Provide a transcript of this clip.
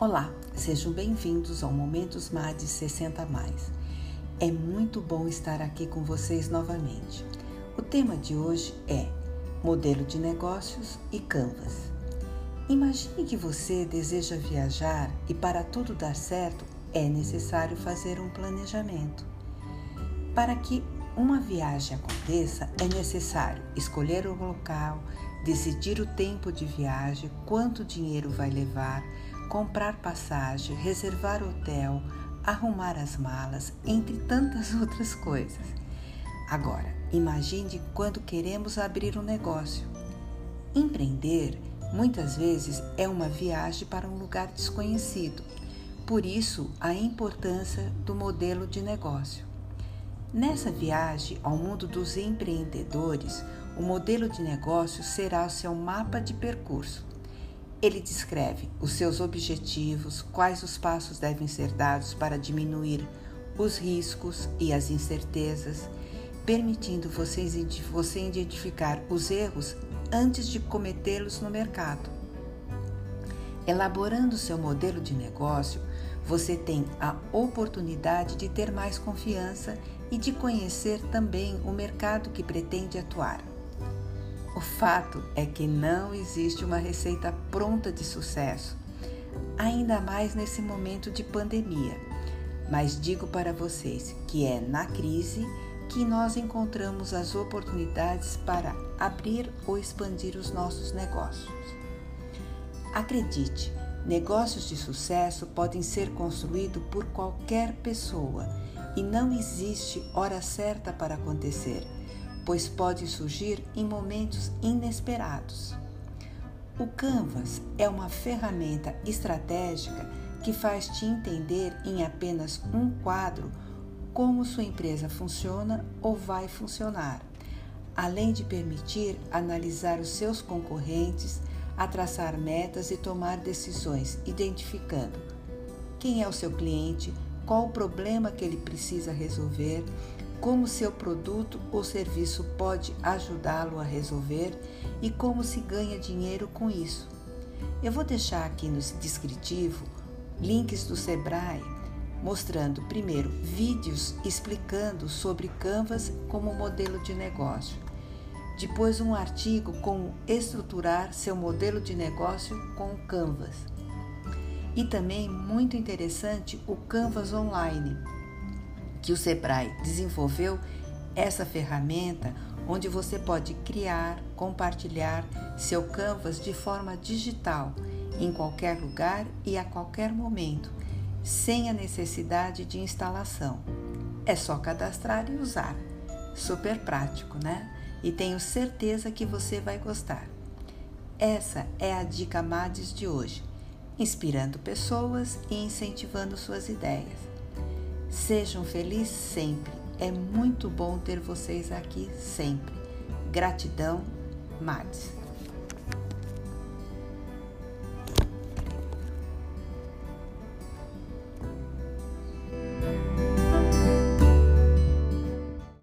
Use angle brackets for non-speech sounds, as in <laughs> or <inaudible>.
Olá, sejam bem-vindos ao Momentos MAD 60 Mais. É muito bom estar aqui com vocês novamente. O tema de hoje é Modelo de Negócios e Canvas. Imagine que você deseja viajar e para tudo dar certo é necessário fazer um planejamento. Para que uma viagem aconteça, é necessário escolher o local, decidir o tempo de viagem, quanto dinheiro vai levar, comprar passagem, reservar hotel, arrumar as malas, entre tantas <laughs> outras coisas. Agora, imagine quando queremos abrir um negócio. Empreender muitas vezes é uma viagem para um lugar desconhecido. Por isso, a importância do modelo de negócio. Nessa viagem ao mundo dos empreendedores, o modelo de negócio será o seu mapa de percurso. Ele descreve os seus objetivos, quais os passos devem ser dados para diminuir os riscos e as incertezas, permitindo você identificar os erros antes de cometê-los no mercado. Elaborando seu modelo de negócio, você tem a oportunidade de ter mais confiança e de conhecer também o mercado que pretende atuar. O fato é que não existe uma receita pronta de sucesso, ainda mais nesse momento de pandemia. Mas digo para vocês que é na crise que nós encontramos as oportunidades para abrir ou expandir os nossos negócios. Acredite, negócios de sucesso podem ser construídos por qualquer pessoa e não existe hora certa para acontecer pois pode surgir em momentos inesperados. O Canvas é uma ferramenta estratégica que faz te entender em apenas um quadro como sua empresa funciona ou vai funcionar, além de permitir analisar os seus concorrentes, a traçar metas e tomar decisões, identificando quem é o seu cliente, qual o problema que ele precisa resolver, como seu produto ou serviço pode ajudá-lo a resolver e como se ganha dinheiro com isso. Eu vou deixar aqui no descritivo links do Sebrae mostrando primeiro vídeos explicando sobre Canvas como modelo de negócio. Depois um artigo como estruturar seu modelo de negócio com Canvas. E também muito interessante o Canvas Online que o Sebrae desenvolveu essa ferramenta onde você pode criar, compartilhar seu Canvas de forma digital em qualquer lugar e a qualquer momento, sem a necessidade de instalação. É só cadastrar e usar. Super prático, né? E tenho certeza que você vai gostar. Essa é a dica MADES de hoje, inspirando pessoas e incentivando suas ideias. Sejam felizes sempre. É muito bom ter vocês aqui sempre. Gratidão, Mads.